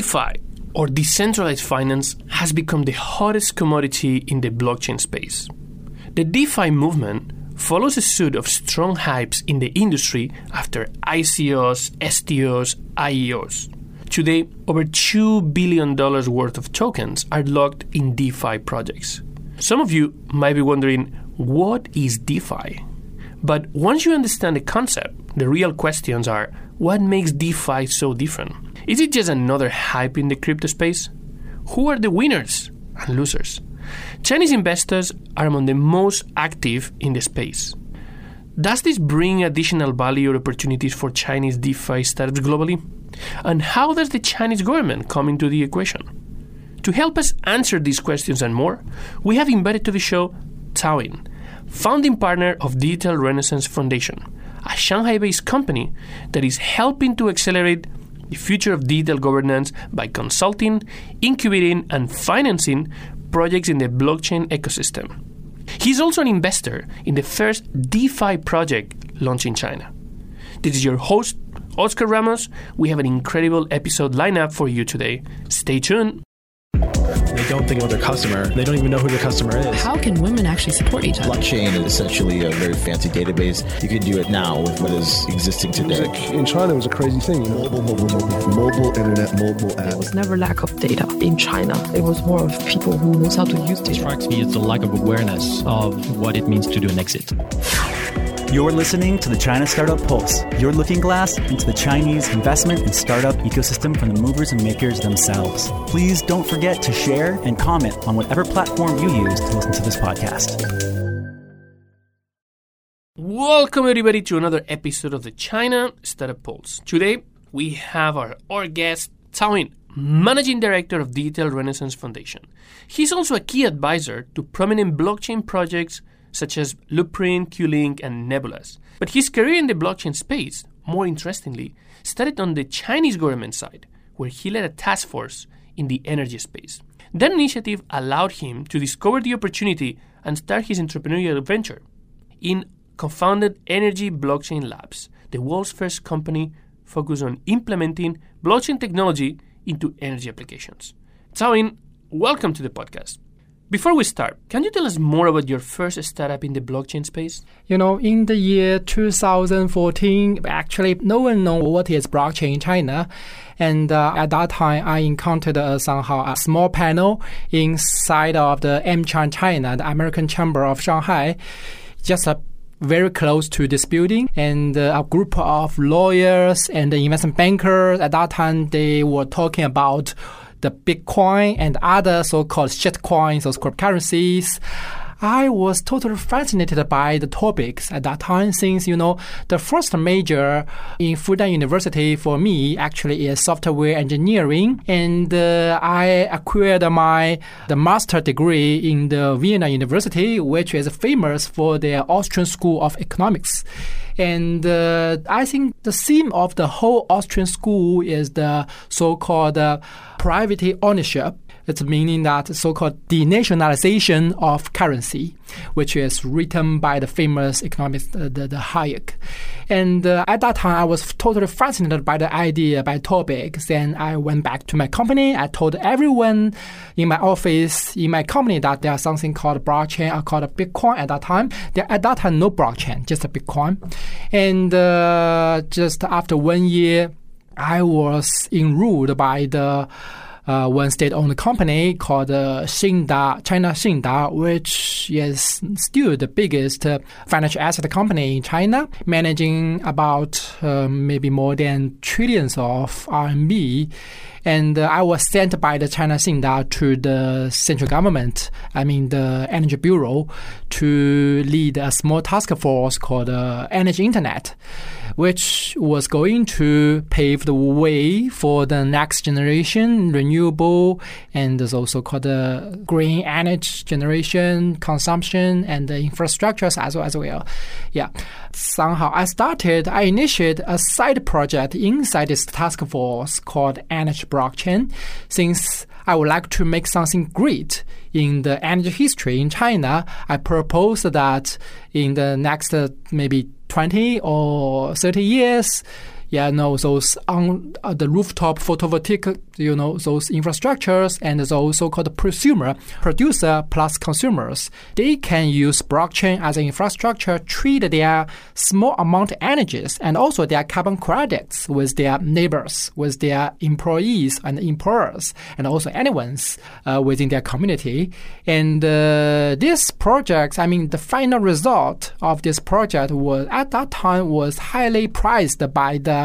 DeFi, or decentralized finance, has become the hottest commodity in the blockchain space. The DeFi movement follows a suit of strong hypes in the industry after ICOs, STOs, IEOs. Today, over $2 billion worth of tokens are locked in DeFi projects. Some of you might be wondering, what is DeFi? But once you understand the concept, the real questions are what makes DeFi so different? Is it just another hype in the crypto space? Who are the winners and losers? Chinese investors are among the most active in the space. Does this bring additional value or opportunities for Chinese DeFi startups globally? And how does the Chinese government come into the equation? To help us answer these questions and more, we have invited to the show Taoyin, founding partner of Digital Renaissance Foundation, a Shanghai based company that is helping to accelerate the future of digital governance by consulting, incubating, and financing projects in the blockchain ecosystem. He's also an investor in the first DeFi project launched in China. This is your host, Oscar Ramos. We have an incredible episode lineup for you today. Stay tuned. They don't think about their customer. They don't even know who their customer is. How can women actually support each other? Blockchain is essentially a very fancy database. You can do it now with what is existing today. Like in China, it was a crazy thing. You know? Mobile, mobile, mobile, mobile internet, mobile app. There was never lack of data in China. It was more of people who knows how to use data. It strikes me as the lack of awareness of what it means to do an exit. You're listening to the China Startup Pulse, your looking glass into the Chinese investment and startup ecosystem from the movers and makers themselves. Please don't forget to share and comment on whatever platform you use to listen to this podcast. Welcome, everybody, to another episode of the China Startup Pulse. Today, we have our, our guest, Taoyin, Managing Director of Digital Renaissance Foundation. He's also a key advisor to prominent blockchain projects such as Loopring, Qlink, and Nebulas. But his career in the blockchain space, more interestingly, started on the Chinese government side, where he led a task force in the energy space. That initiative allowed him to discover the opportunity and start his entrepreneurial venture. In co-founded Energy Blockchain Labs, the world's first company focused on implementing blockchain technology into energy applications. Taoyin, welcome to the podcast. Before we start, can you tell us more about your first startup in the blockchain space? You know, in the year 2014, actually, no one knew what is blockchain in China. And uh, at that time, I encountered uh, somehow a small panel inside of the AmCham China, the American Chamber of Shanghai, just a very close to this building and uh, a group of lawyers and investment bankers at that time they were talking about the Bitcoin and other so-called shitcoins, those cryptocurrencies. I was totally fascinated by the topics at that time since, you know, the first major in Fudan University for me actually is software engineering. And uh, I acquired my the master degree in the Vienna University, which is famous for their Austrian School of Economics. And uh, I think the theme of the whole Austrian school is the so-called uh, private ownership. It's meaning that so-called denationalization of currency, which is written by the famous economist uh, the, the Hayek. And uh, at that time, I was totally fascinated by the idea, by topic. Then I went back to my company. I told everyone in my office, in my company, that there's something called blockchain or called Bitcoin at that time. There, at that time, no blockchain, just a Bitcoin. And uh, just after one year, I was enrolled by the uh, one state-owned company called uh, China Cinda, which is still the biggest uh, financial asset company in China, managing about uh, maybe more than trillions of RMB. And uh, I was sent by the China Cinda to the central government, I mean the Energy Bureau, to lead a small task force called uh, Energy Internet which was going to pave the way for the next generation renewable and is also called the green energy generation, consumption, and the infrastructures as well as well. Yeah. Somehow I started, I initiated a side project inside this task force called Energy Blockchain since I would like to make something great in the energy history in China. I propose that in the next uh, maybe 20 or 30 years, yeah, no, those on uh, the rooftop photovoltaic, you know, those infrastructures and those so-called prosumer, producer plus consumers, they can use blockchain as an infrastructure, treat their small amount of energies and also their carbon credits with their neighbors, with their employees and employers, and also anyone's uh, within their community. And uh, this project, I mean, the final result of this project was at that time was highly prized by the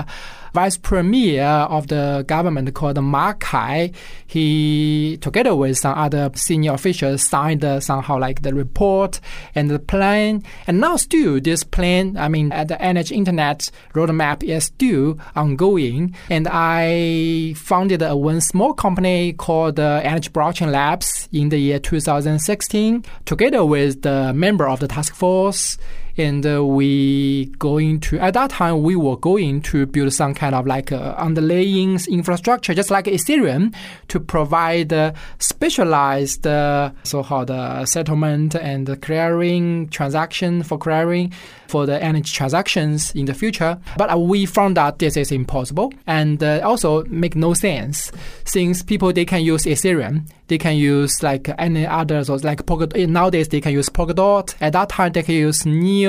vice premier of the government called Ma Kai. He, together with some other senior officials, signed uh, somehow like the report and the plan. And now still this plan, I mean, the Energy Internet roadmap is still ongoing. And I founded one small company called uh, Energy Blockchain Labs in the year 2016, together with the member of the task force and uh, we going to at that time we were going to build some kind of like uh, underlaying infrastructure just like ethereum to provide uh, specialized uh, so-called uh, settlement and clearing transaction for clearing for the energy transactions in the future but uh, we found that this is impossible and also make no sense since people they can use ethereum they can use like any others or like Polkadot. Nowadays they can use Polkadot. At that time they can use Neo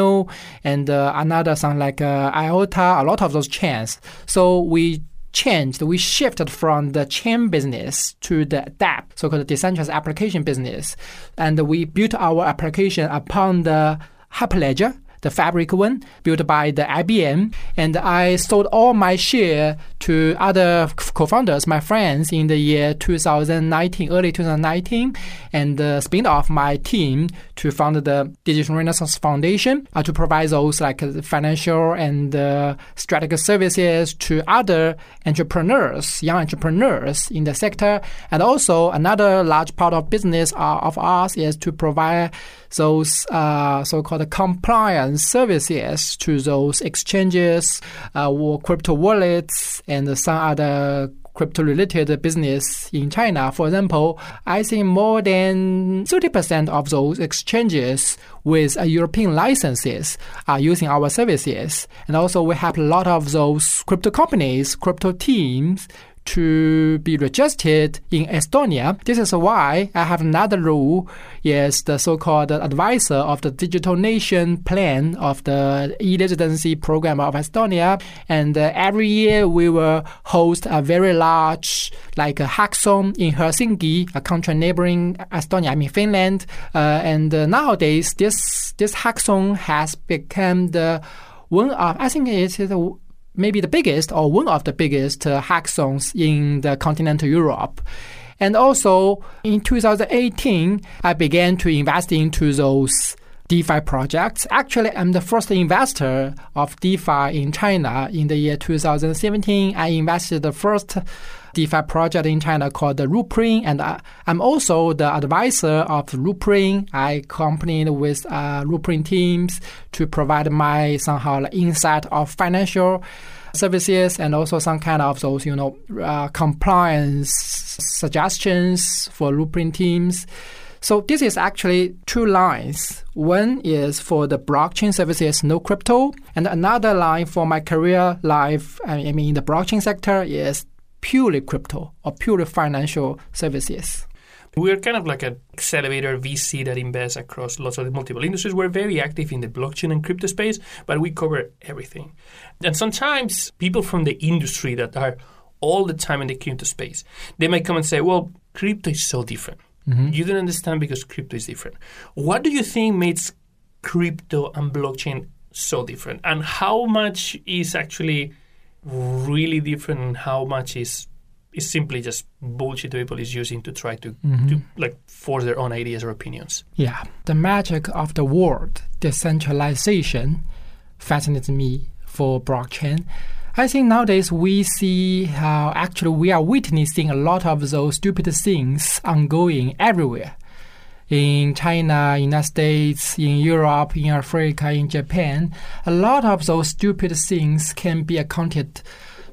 and uh, another something like uh, IOTA. A lot of those chains. So we changed, we shifted from the chain business to the DApp, so-called decentralized application business, and we built our application upon the Hyperledger the Fabric one built by the IBM, and I sold all my share to other co-founders, my friends, in the year 2019, early 2019, and uh, spin off my team to found the Digital Renaissance Foundation uh, to provide those like uh, financial and uh, strategic services to other entrepreneurs, young entrepreneurs in the sector, and also another large part of business uh, of us is to provide those uh, so-called compliance services to those exchanges uh, or crypto wallets and some other crypto related business in China. For example, I think more than 30% of those exchanges with European licenses are using our services. And also we have a lot of those crypto companies, crypto teams to be registered in Estonia. This is why I have another role, yes, the so-called advisor of the Digital Nation Plan of the e-residency program of Estonia. And uh, every year we will host a very large, like a hackathon in Helsinki, a country neighboring Estonia, I mean Finland. Uh, and uh, nowadays, this this hackathon has become the one of I think it is the maybe the biggest or one of the biggest uh, hackathons in the continental Europe. And also in 2018, I began to invest into those DeFi projects. Actually, I'm the first investor of DeFi in China in the year 2017. I invested the first DeFi project in China called the Loopring, and I, am also the advisor of Loopring. I accompanied with uh, teams to provide my somehow like, insight of financial services and also some kind of those you know uh, compliance suggestions for Loopring teams. So this is actually two lines. One is for the blockchain services, no crypto, and another line for my career life. I mean, in the blockchain sector is purely crypto or purely financial services. We're kind of like an accelerator VC that invests across lots of the multiple industries. We're very active in the blockchain and crypto space, but we cover everything. And sometimes people from the industry that are all the time in the crypto space, they might come and say, well, crypto is so different. Mm-hmm. You don't understand because crypto is different. What do you think makes crypto and blockchain so different? And how much is actually really different and how much is is simply just bullshit people is using to try to, mm-hmm. to like force their own ideas or opinions. Yeah, the magic of the word decentralization fascinates me for blockchain. I think nowadays we see how actually we are witnessing a lot of those stupid things ongoing everywhere. In China, United States, in Europe, in Africa, in Japan, a lot of those stupid things can be accounted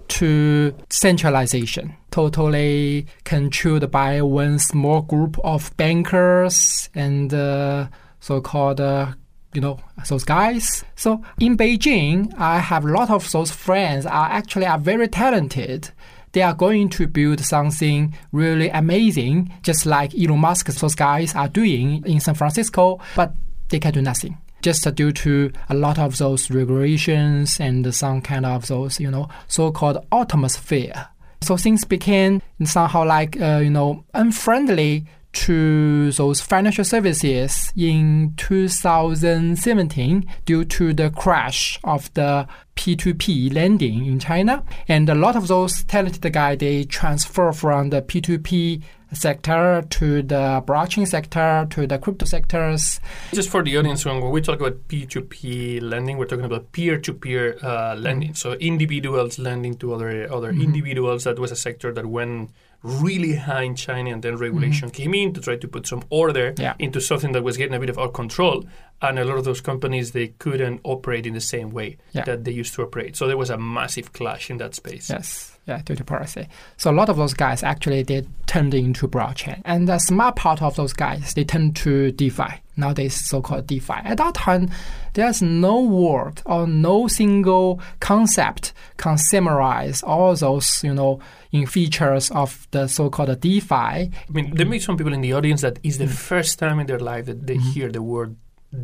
to centralization, totally controlled by one small group of bankers and uh, so-called uh, you know those guys. So in Beijing, I have a lot of those friends are actually are very talented. They are going to build something really amazing, just like Elon Musk, those guys are doing in San Francisco, but they can do nothing. Just due to a lot of those regulations and some kind of those, you know, so-called atmosphere. So things became somehow like, uh, you know, unfriendly to those financial services in 2017 due to the crash of the P2P lending in China. And a lot of those talented guys, they transfer from the P2P sector to the blockchain sector to the crypto sectors. Just for the audience, when we talk about P2P lending, we're talking about peer-to-peer uh, lending. So individuals lending to other other mm-hmm. individuals. That was a sector that went really high in China, and then regulation mm-hmm. came in to try to put some order yeah. into something that was getting a bit of out control. And a lot of those companies they couldn't operate in the same way yeah. that they used to operate. So there was a massive clash in that space. Yes, yeah, due to piracy. So a lot of those guys actually they turned into blockchain, and the smart part of those guys they turned to DeFi. Nowadays, so-called DeFi. At that time, there's no word or no single concept can summarize all those, you know, in features of the so-called DeFi. I mean, there may be some people in the audience that is the mm. first time in their life that they mm-hmm. hear the word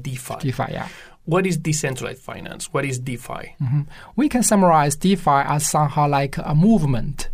DeFi. DeFi, yeah. What is decentralized finance? What is DeFi? Mm-hmm. We can summarize DeFi as somehow like a movement,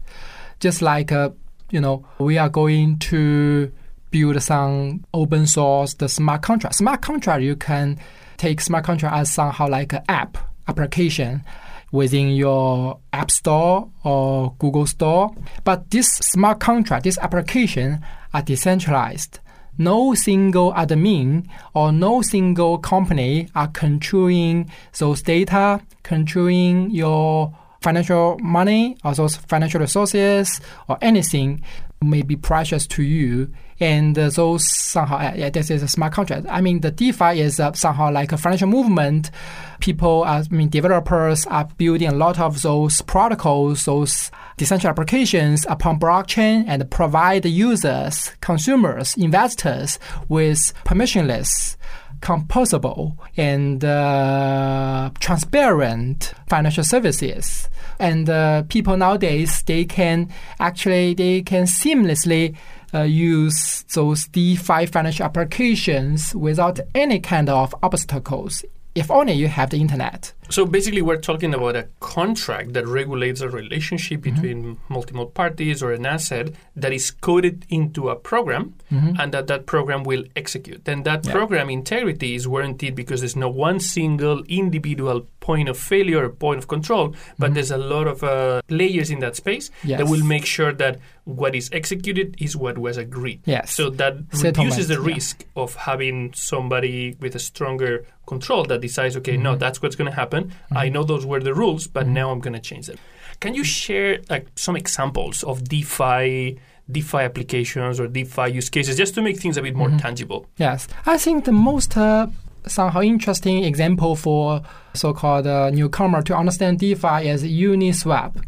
just like a, you know, we are going to build some open source the smart contract. Smart contract you can take smart contract as somehow like an app application within your app store or Google store. But this smart contract, this application are decentralized. No single admin or no single company are controlling those data, controlling your financial money or those financial resources or anything may be precious to you and uh, those somehow uh, yeah, this is a smart contract. I mean, the DeFi is uh, somehow like a financial movement. People, I mean, developers are building a lot of those protocols, those decentralized applications upon blockchain, and provide users, consumers, investors with permissionless composable and uh, transparent financial services. And uh, people nowadays they can actually they can seamlessly uh, use those DeFi financial applications without any kind of obstacles if only you have the internet. So basically, we're talking about a contract that regulates a relationship mm-hmm. between multiple parties or an asset that is coded into a program mm-hmm. and that that program will execute. Then that yeah. program integrity is guaranteed because there's no one single individual point of failure or point of control, but mm-hmm. there's a lot of uh, layers in that space yes. that will make sure that what is executed is what was agreed. Yes. So that Settlement, reduces the risk yeah. of having somebody with a stronger control that decides, okay, no, that's what's going to happen happen. Mm-hmm. I know those were the rules, but mm-hmm. now I'm going to change them. Can you share like some examples of DeFi? DeFi applications or DeFi use cases just to make things a bit more mm-hmm. tangible? Yes. I think the most uh, somehow interesting example for so-called uh, newcomer to understand DeFi is Uniswap.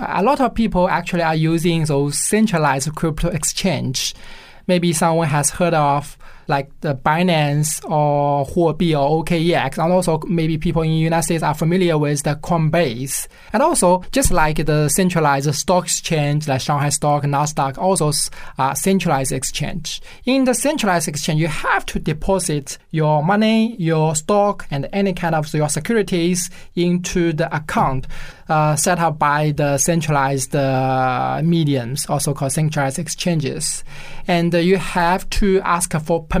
A lot of people actually are using those centralized crypto exchange. Maybe someone has heard of like the Binance or Huobi or OKEX, and also maybe people in the United States are familiar with the Coinbase. And also, just like the centralized stock exchange, like Shanghai Stock, Nasdaq, also uh, centralized exchange. In the centralized exchange, you have to deposit your money, your stock, and any kind of your securities into the account uh, set up by the centralized uh, mediums, also called centralized exchanges. And uh, you have to ask for permission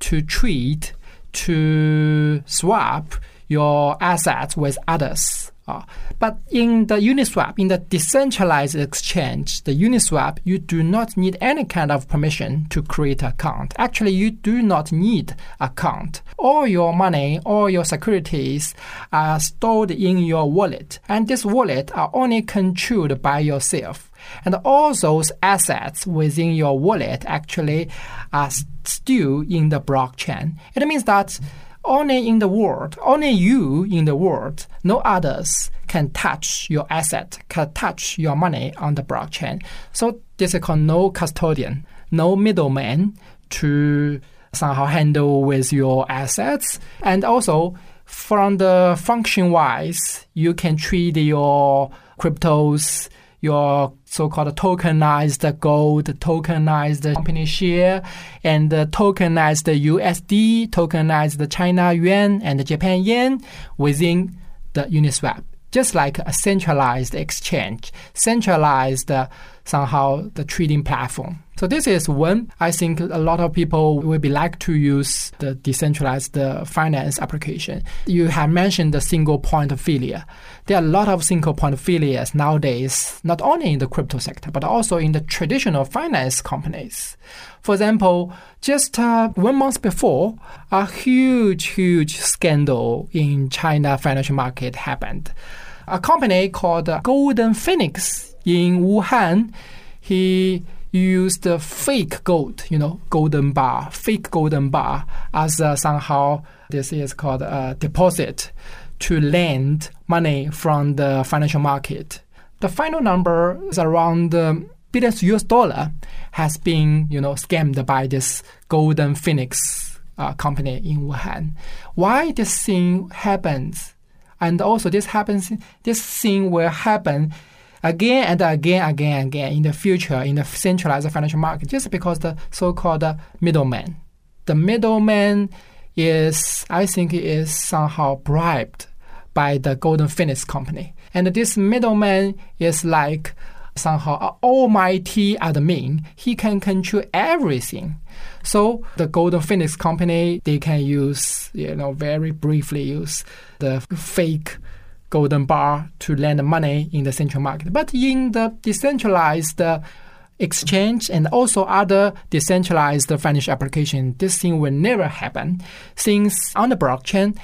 to treat, to swap your assets with others. Uh, but in the Uniswap, in the decentralized exchange, the Uniswap, you do not need any kind of permission to create an account. Actually, you do not need account. All your money, all your securities are stored in your wallet, and this wallet are only controlled by yourself. And all those assets within your wallet actually are still in the blockchain. It means that only in the world, only you in the world, no others can touch your asset, can touch your money on the blockchain. So this is called no custodian, no middleman to somehow handle with your assets. And also, from the function wise, you can treat your cryptos, your so-called tokenized gold, tokenized company share, and tokenized USD, tokenized the China yuan and Japan yen within the Uniswap. Just like a centralized exchange, centralized uh, somehow the trading platform. So this is when I think a lot of people will be like to use the decentralized finance application. You have mentioned the single point of failure. There are a lot of single point of failures nowadays, not only in the crypto sector but also in the traditional finance companies. For example, just uh, one month before, a huge, huge scandal in China financial market happened. A company called Golden Phoenix in Wuhan, he used the fake gold, you know, golden bar, fake golden bar, as uh, somehow this is called a deposit to lend money from the financial market. The final number is around um, billions US dollar has been, you know, scammed by this Golden Phoenix uh, company in Wuhan. Why this thing happens? And also this happens, this thing will happen again and again, again, again in the future in the centralized financial market, just because the so-called middleman. The middleman is, I think, is somehow bribed by the Golden Phoenix company, and this middleman is like somehow an almighty admin. He can control everything. So the Golden Phoenix company, they can use, you know, very briefly use the fake golden bar to lend money in the central market. But in the decentralized uh, exchange and also other decentralized financial application, this thing will never happen since on the blockchain,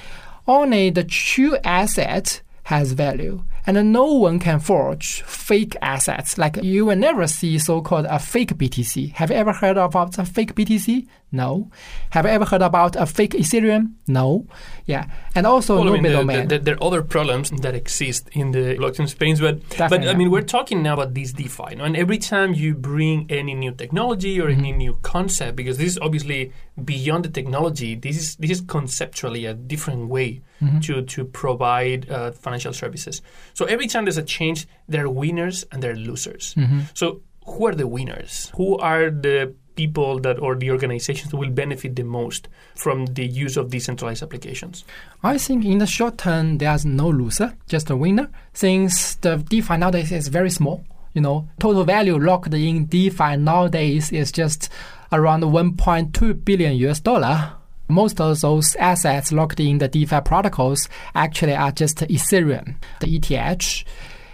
only the true asset has value and no one can forge fake assets. Like you will never see so-called a fake BTC. Have you ever heard about a fake BTC? No. Have you ever heard about a fake Ethereum? No. Yeah, and also well, no I mean, middleman. there, there, there, are other problems that exist in the blockchain space, but Definitely, but I mean, we're talking now about this DeFi, no? and every time you bring any new technology or Mm-hmm. any new concept, because this is obviously beyond the technology, this is this is conceptually a different way Mm-hmm. to to provide uh, financial services. So every time there's a change, there are winners and there are losers. Mm-hmm. So who are the winners? Who are the people that or the organizations will benefit the most from the use of decentralized applications? I think in the short term, there's no loser, just a winner, since the DeFi nowadays is very small. You know, total value locked in DeFi nowadays is just around 1.2 billion US dollar. Most of those assets locked in the DeFi protocols actually are just Ethereum, the ETH.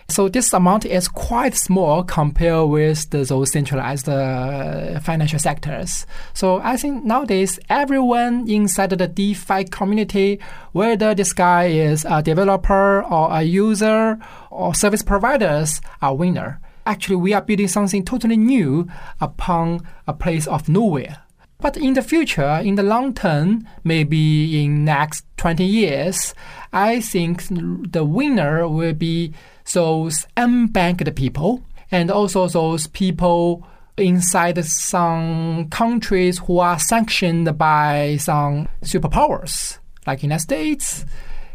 So this amount is quite small compared with the, those centralized uh, financial sectors. So I think nowadays everyone inside the DeFi community, whether this guy is a developer or a user or service providers, are winner. Actually, we are building something totally new upon a place of nowhere. But in the future, in the long term, maybe in next 20 years, I think the winner will be those unbanked people and also those people inside some countries who are sanctioned by some superpowers, like United States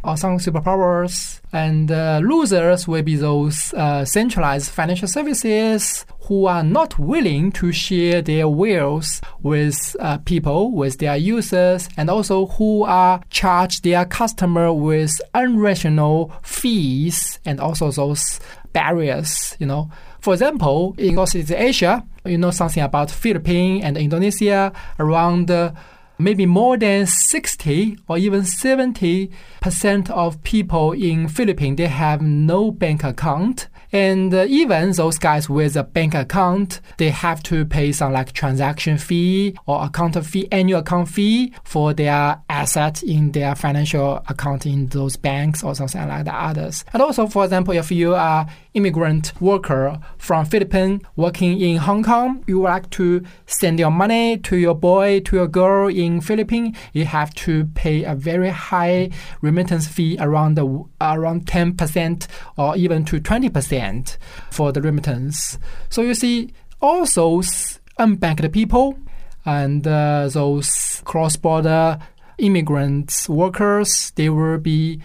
or some superpowers. And uh, losers will be those uh, centralized financial services who are not willing to share their wealth with uh, people, with their users, and also who are charge their customer with unrational fees and also those barriers, you know. For example, in Southeast Asia, you know something about Philippines and Indonesia around uh, maybe more than 60 or even 70 percent of people in Philippines they have no bank account. And uh, even those guys with a bank account they have to pay some like transaction fee or account fee annual account fee for their assets in their financial account in those banks or something like the others and also for example if you are immigrant worker from Philippines working in Hong Kong you would like to send your money to your boy to your girl in Philippines you have to pay a very high remittance fee around the around 10% or even to 20% for the remittance. So you see, those unbanked people and uh, those cross-border immigrants workers they will be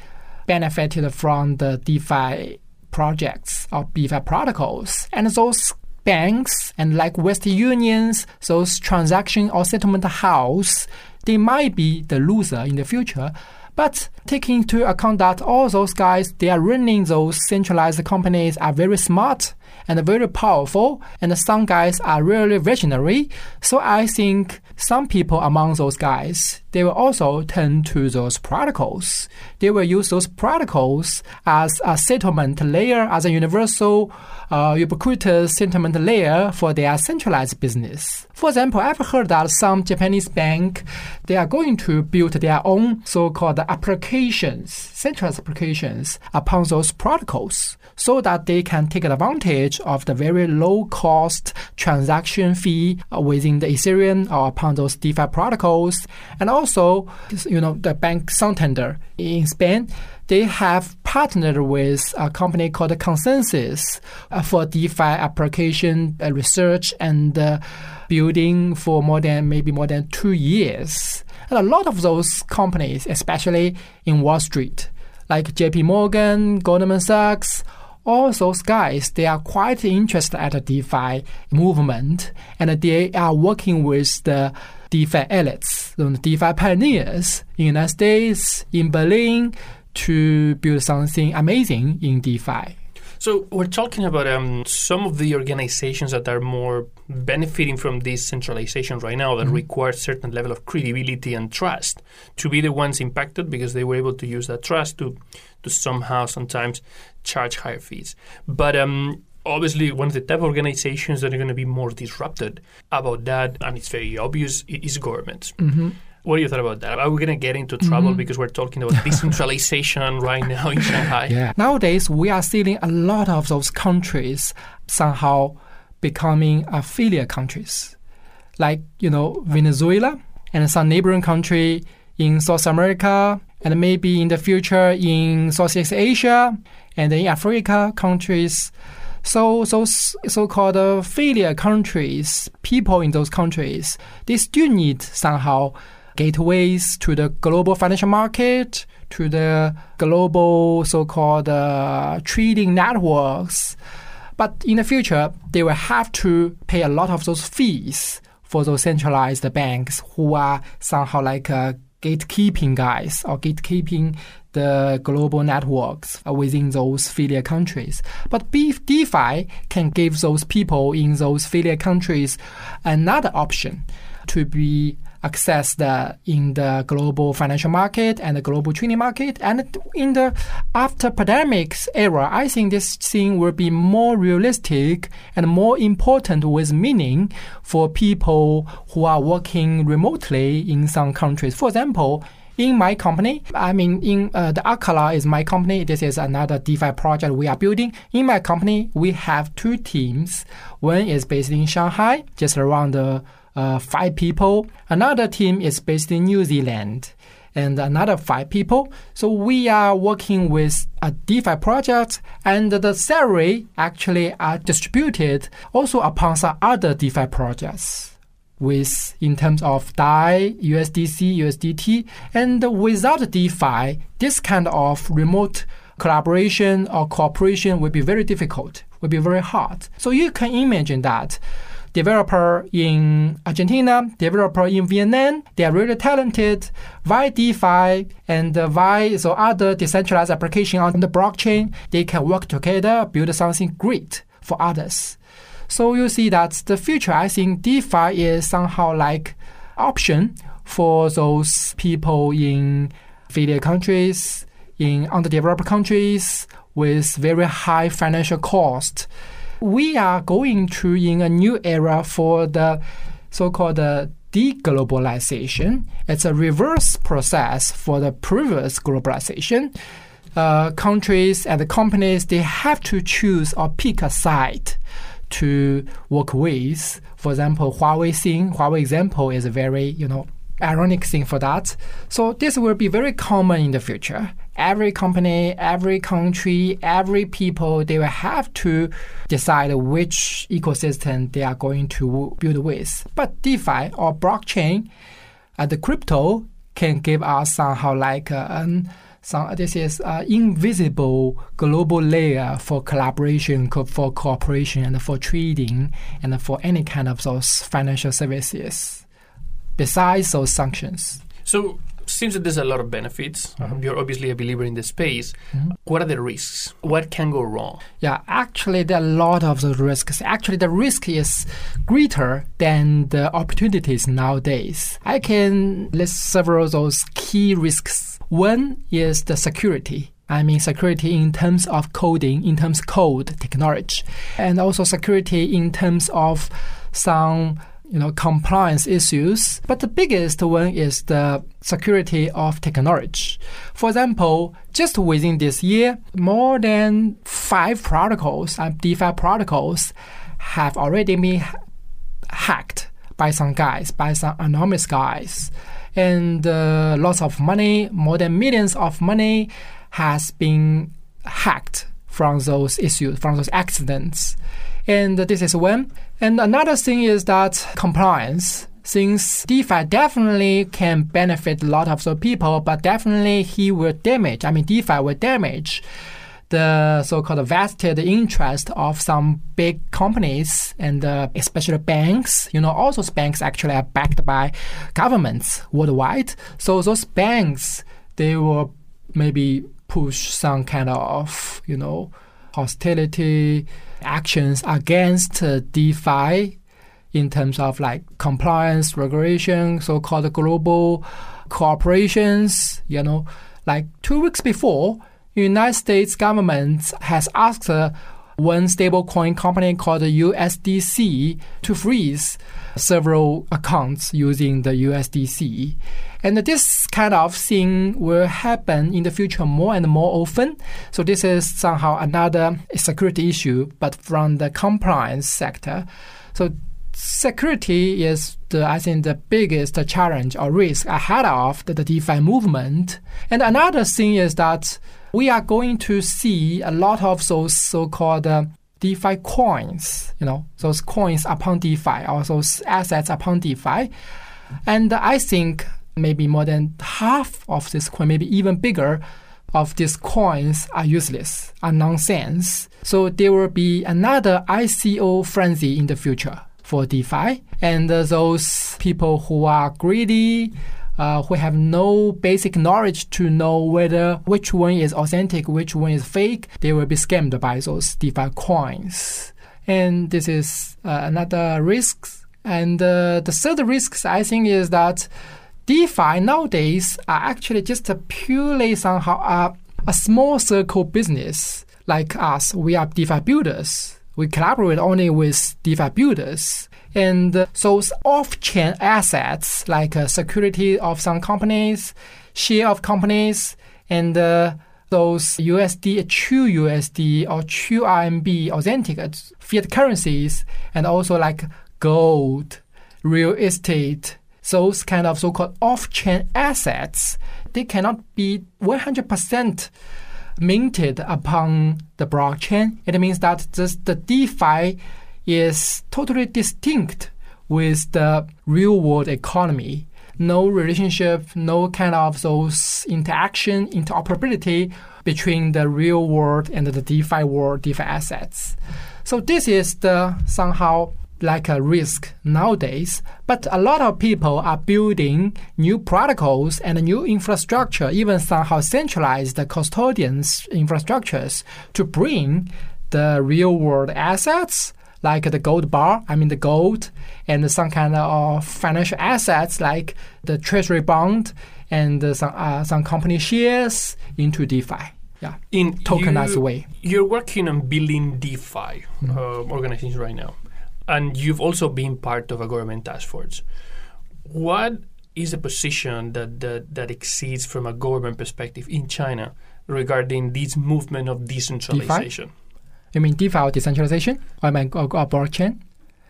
benefited from the DeFi projects or DeFi protocols, and those banks and like Western Unions, those transaction or settlement house, they might be the loser in the future. But taking into account that all those guys, they are running those centralized companies are very smart and very powerful, and some guys are really visionary. So I think some people among those guys, they will also turn to those protocols. They will use those protocols as a settlement layer, as a universal, uh, ubiquitous settlement layer for their centralized business. For example, I've heard that some Japanese bank, they are going to build their own so-called applications, centralized applications upon those protocols so that they can take advantage of the very low cost transaction fee within the Ethereum or upon those DeFi protocols. And also, you know, the bank Santander in Spain, they have partnered with a company called ConsenSys uh, for DeFi application uh, research and uh, building for more than maybe more than two years. And a lot of those companies, especially in Wall Street, like JP Morgan, Goldman Sachs, all those guys, they are quite interested at the DeFi movement and they are working with the DeFi elites, the DeFi pioneers in the United States, in Berlin, to build something amazing in DeFi. So we're talking about um, some of the organizations that are more benefiting from this centralization right now that mm-hmm. require certain level of credibility and trust to be the ones impacted because they were able to use that trust to to somehow sometimes charge higher fees. But um, obviously one of the type of organizations that are going to be more disrupted about that, and it's very obvious, is governments. Mm-hmm. What do you thought about that? Are we going to get into trouble mm-hmm. because we're talking about decentralization right now in Shanghai? Yeah. Nowadays, we are seeing a lot of those countries somehow becoming affiliate countries, like you know Venezuela and some neighboring country in South America, and maybe in the future in Southeast Asia and in Africa countries. So those so-called affiliate countries, people in those countries, they still need somehow gateways to the global financial market, to the global so-called uh, trading networks. But in the future, they will have to pay a lot of those fees for those centralized banks who are somehow like uh, gatekeeping guys or gatekeeping the global networks within those affiliate countries. But DeFi can give those people in those affiliate countries another option to be accessed in the global financial market and the global trading market. And in the after pandemics era, I think this thing will be more realistic and more important with meaning for people who are working remotely in some countries. For example, in my company, I mean, in uh, the Akala is my company. This is another DeFi project we are building. In my company, we have two teams. One is based in Shanghai, just around the uh, five people. Another team is based in New Zealand and another five people. So we are working with a DeFi project, and the salary actually are distributed also upon some other DeFi projects. With in terms of DAI, USDC, USDT, and without DeFi, this kind of remote collaboration or cooperation would be very difficult, would be very hard. So you can imagine that developer in Argentina, developer in Vietnam. They are really talented. Via DeFi and via so other decentralized application on the blockchain, they can work together, build something great for others. So you see that the future, I think DeFi is somehow like option for those people in affiliate countries, in underdeveloped countries with very high financial cost we are going to in a new era for the so-called deglobalization. It's a reverse process for the previous globalization. Uh, countries and the companies they have to choose or pick a side to work with. For example, Huawei thing, Huawei example is a very you know ironic thing for that. So this will be very common in the future. Every company, every country, every people, they will have to decide which ecosystem they are going to build with. But DeFi or blockchain, uh, the crypto can give us somehow like uh, an some, this is an invisible global layer for collaboration, co- for cooperation, and for trading, and for any kind of those financial services. Besides those sanctions. So seems that there's a lot of benefits. Um, you're obviously a believer in the space. What are the risks? What can go wrong? Yeah, actually, there are a lot of the risks. Actually, the risk is greater than the opportunities nowadays. I can list several of those key risks. One is the security. I mean, security in terms of coding, in terms of code technology, and also security in terms of some you know compliance issues but the biggest one is the security of technology for example just within this year more than five protocols and defi protocols have already been hacked by some guys by some anonymous guys and uh, lots of money more than millions of money has been hacked from those issues from those accidents and this is one. And another thing is that compliance. Since DeFi definitely can benefit a lot of the people, but definitely he will damage. I mean, DeFi will damage the so-called vested interest of some big companies and uh, especially banks. You know, all those banks actually are backed by governments worldwide. So those banks, they will maybe push some kind of, you know, hostility actions against uh, DeFi in terms of like compliance, regulation, so-called global cooperations. You know, like two weeks before, United States government has asked uh, one stablecoin company called USDC to freeze several accounts using the USDC. And this kind of thing will happen in the future more and more often. So this is somehow another security issue, but from the compliance sector. So security is the, I think the biggest challenge or risk ahead of the, the DeFi movement. And another thing is that we are going to see a lot of those so-called uh, DeFi coins, you know, those coins upon DeFi or those assets upon DeFi. And I think maybe more than half of this coin, maybe even bigger, of these coins are useless, are nonsense. So there will be another ICO frenzy in the future for DeFi. And uh, those people who are greedy, uh, who have no basic knowledge to know whether which one is authentic, which one is fake, they will be scammed by those DeFi coins. And this is uh, another risk. And uh, the third risk, I think, is that DeFi nowadays are actually just purely somehow a, a small circle business like us. We are DeFi builders. We collaborate only with DeFi builders. And those off-chain assets like uh, security of some companies, share of companies, and uh, those USD, true USD or true RMB authentic fiat currencies, and also like gold, real estate, those kind of so-called off-chain assets, they cannot be 100% minted upon the blockchain. It means that just the DeFi is totally distinct with the real world economy. No relationship, no kind of those interaction, interoperability between the real world and the DeFi world, DeFi assets. So this is the somehow like a risk nowadays, but a lot of people are building new protocols and new infrastructure, even somehow centralized custodians infrastructures to bring the real world assets like the gold bar, I mean the gold, and some kind of financial assets like the treasury bond and some uh, some company shares into DeFi. Yeah, in tokenized you, way. You're working on building DeFi mm-hmm. uh, organizations right now and you've also been part of a government task force. What is the position that, that, that exists from a government perspective in China regarding this movement of decentralization? DeFi? You mean DeFi or decentralization? Or I mean or, or blockchain?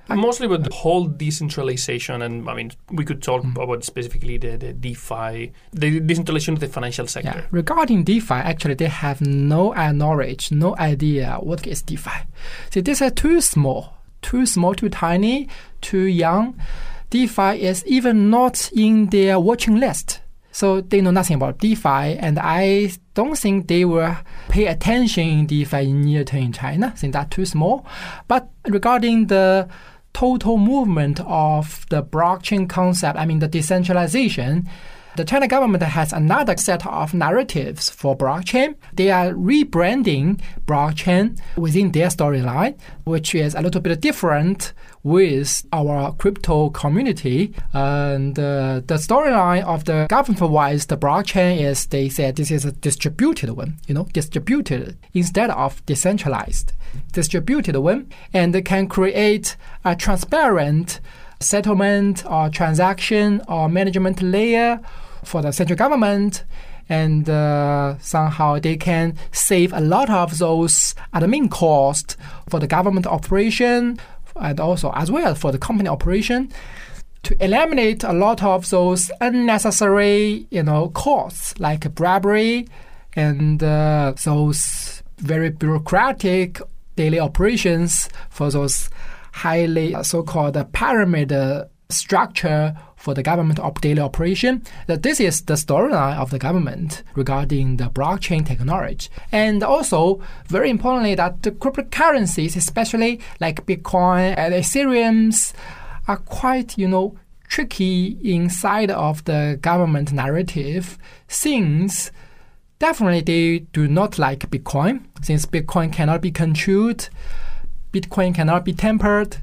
Mostly with the whole decentralization, and I mean, we could talk mm. about specifically the, the DeFi, the decentralization of the financial sector. Yeah. Regarding DeFi, actually, they have no knowledge, no idea what is DeFi. See, these are too small, too small, too tiny, too young. DeFi is even not in their watching list. So they know nothing about DeFi, and I don't think they will pay attention in DeFi in near term in China, since that's too small. But regarding the total movement of the blockchain concept, I mean the decentralization, the China government has another set of narratives for blockchain. They are rebranding blockchain within their storyline, which is a little bit different with our crypto community. And uh, the storyline of the government-wise, the blockchain is they said this is a distributed one, you know, distributed instead of decentralized, distributed one, and can create a transparent settlement or transaction or management layer for the central government and uh, somehow they can save a lot of those admin costs for the government operation and also as well for the company operation to eliminate a lot of those unnecessary you know costs like bribery and uh, those very bureaucratic daily operations for those highly so-called pyramid structure for the government of daily operation. That this is the storyline of the government regarding the blockchain technology, and also very importantly that the cryptocurrencies, especially like Bitcoin and Ethereum's, are quite you know tricky inside of the government narrative since definitely they do not like Bitcoin since Bitcoin cannot be controlled, Bitcoin cannot be tempered,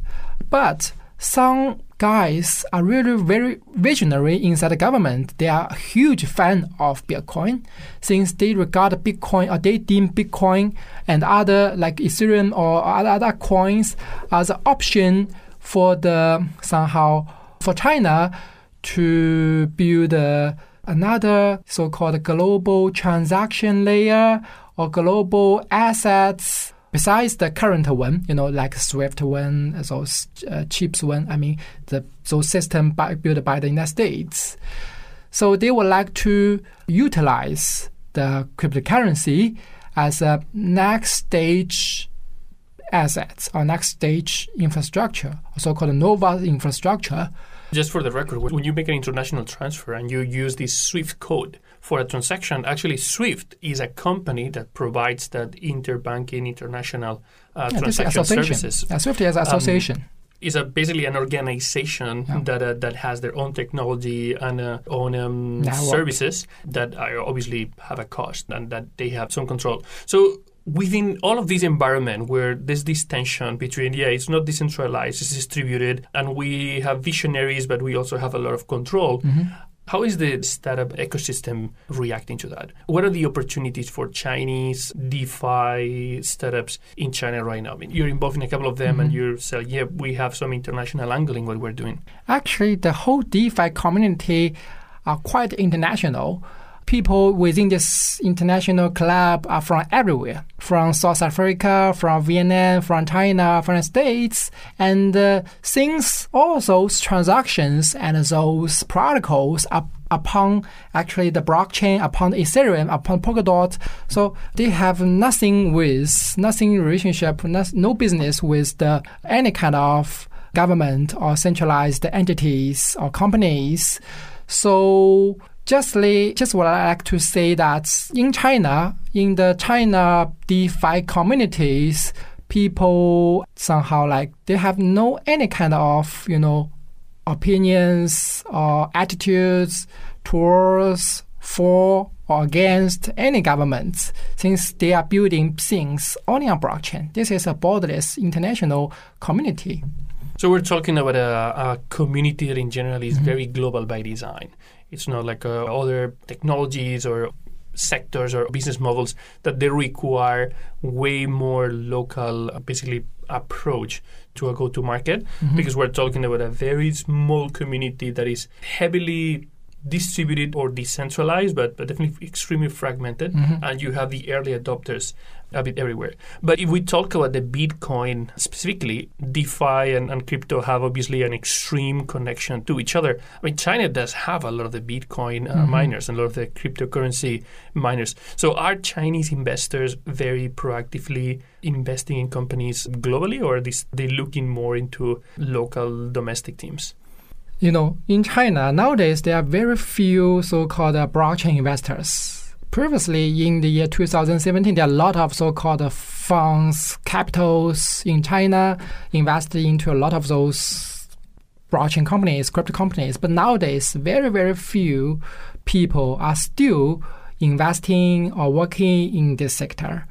but some guys are really very visionary inside the government. They are a huge fan of Bitcoin since they regard Bitcoin or they deem Bitcoin and other like Ethereum or other, coins as an option for the somehow for China to build another so-called global transaction layer or global assets besides the current one, you know, like Swift one, those uh, chips one, I mean, the those system by, built by the United States. So they would like to utilize the cryptocurrency as a next stage assets or next stage infrastructure, so-called Nova infrastructure. Just for the record, when you make an international transfer and you use this SWIFT code, for a transaction, actually SWIFT is a company that provides that interbanking international uh, yeah, transaction services. Yeah, SWIFT is an association. Um, is a basically an organization yeah. that uh, that has their own technology and uh, own um, services that obviously have a cost and that they have some control. So within all of this environment where there's this tension between yeah it's not decentralized it's distributed and we have visionaries but we also have a lot of control mm-hmm. How is the startup ecosystem reacting to that? What are the opportunities for Chinese DeFi startups in China right now? I mean, you're involved in a couple of them, mm-hmm. and you're saying, yeah, we have some international angling what we're doing. Actually, the whole DeFi community are quite international people within this international club are from everywhere, from South Africa, from Vietnam, from China, from the States, and uh, since all those transactions and those protocols are upon actually the blockchain, upon Ethereum, upon Polkadot. So they have nothing with, nothing relationship, no business with the any kind of government or centralized entities or companies. So Justly, just what I like to say that in China, in the China DeFi communities, people somehow like they have no any kind of you know opinions or attitudes towards for or against any government since they are building things only on blockchain. This is a borderless international community. So we're talking about a, a community that in general is mm-hmm. very global by design. It's not like uh, other technologies or sectors or business models that they require way more local, uh, basically approach to a go-to market mm-hmm. because we're talking about a very small community that is heavily distributed or decentralized, but, but definitely extremely fragmented. Mm-hmm. And you have the early adopters a bit everywhere. But if we talk about the Bitcoin specifically, DeFi and, and crypto have obviously an extreme connection to each other. I mean, China does have a lot of the Bitcoin uh, Mm-hmm. miners and a lot of the cryptocurrency miners. So are Chinese investors very proactively investing in companies globally, or are they, they looking more into local domestic teams? You know, in China nowadays there are very few so-called uh, blockchain investors. Previously, in the year 2017, there are a lot of so-called uh, funds, capitals in China invested into a lot of those blockchain companies, crypto companies. But nowadays, very very few people are still investing or working in this sector.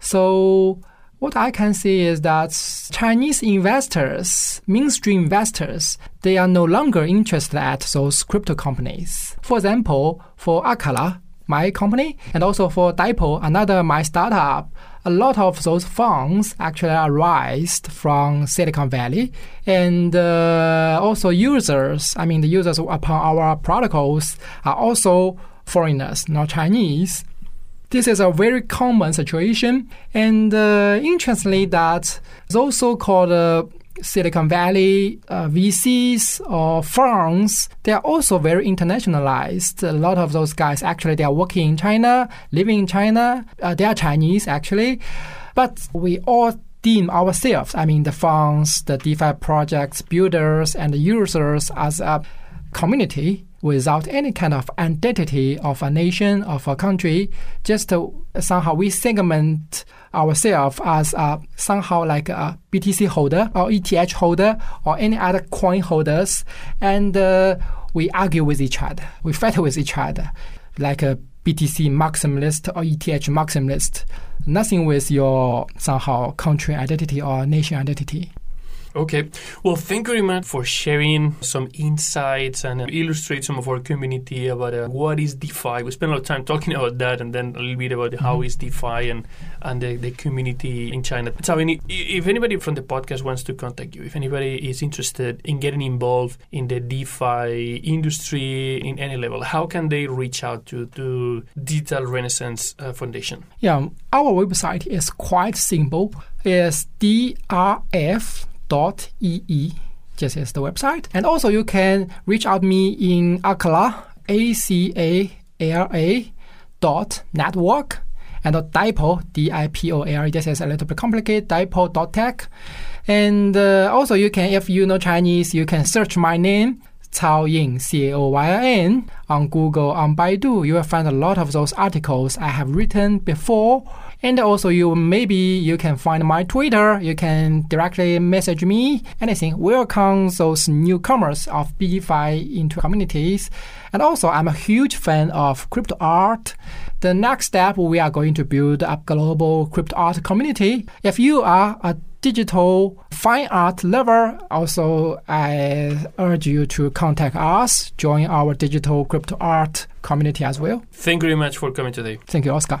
So what I can see is that Chinese investors, mainstream investors, they are no longer interested at those crypto companies. For example, for Acala, my company, and also for Daipo, another my startup, a lot of those funds actually are raised from Silicon Valley, and uh, also users. I mean, the users upon our protocols are also foreigners, not Chinese. This is a very common situation, and uh, interestingly, that those so-called uh, Silicon Valley uh, VCs or firms, they are also very internationalized. A lot of those guys actually they are working in China, living in China. Uh, they are Chinese actually, but we all deem ourselves, I mean the funds, the DeFi projects, builders, and the users as a community without any kind of identity of a nation, of a country. Just somehow we segment ourselves as uh, somehow like a BTC holder or ETH holder or any other coin holders, and uh, we argue with each other. We fight with each other, like a BTC maximalist or ETH maximalist. Nothing with your somehow country identity or nation identity. Okay. Well, thank you very much for sharing some insights and uh, illustrate some of our community about uh, what is DeFi. We spent a lot of time talking about that and then a little bit about how is DeFi and, and the, the community in China. So, mean, if anybody from the podcast wants to contact you, if anybody is interested in getting involved in the DeFi industry in any level, how can they reach out to, to Digital Renaissance uh, Foundation? Yeah, our website is quite simple. It's drf dot ee. This is the website. And also you can reach out me in Acala, A C A L A dot network and dot dipo D I P O L. This is a little bit complicated. Dipo dot tech. And uh, also you can, if you know Chinese, you can search my name. Cao Yin, C A O Y I N, on Google, on Baidu, you will find a lot of those articles I have written before. And also, you maybe you can find my Twitter. You can directly message me. Anything. Welcome those newcomers of DeFi into communities. And also, I'm a huge fan of crypto art. The next step, we are going to build a global crypto art community. If you are a digital fine art lover, also I urge you to contact us, join our digital crypto art community as well. Thank you very much for coming today. Thank you, Oscar.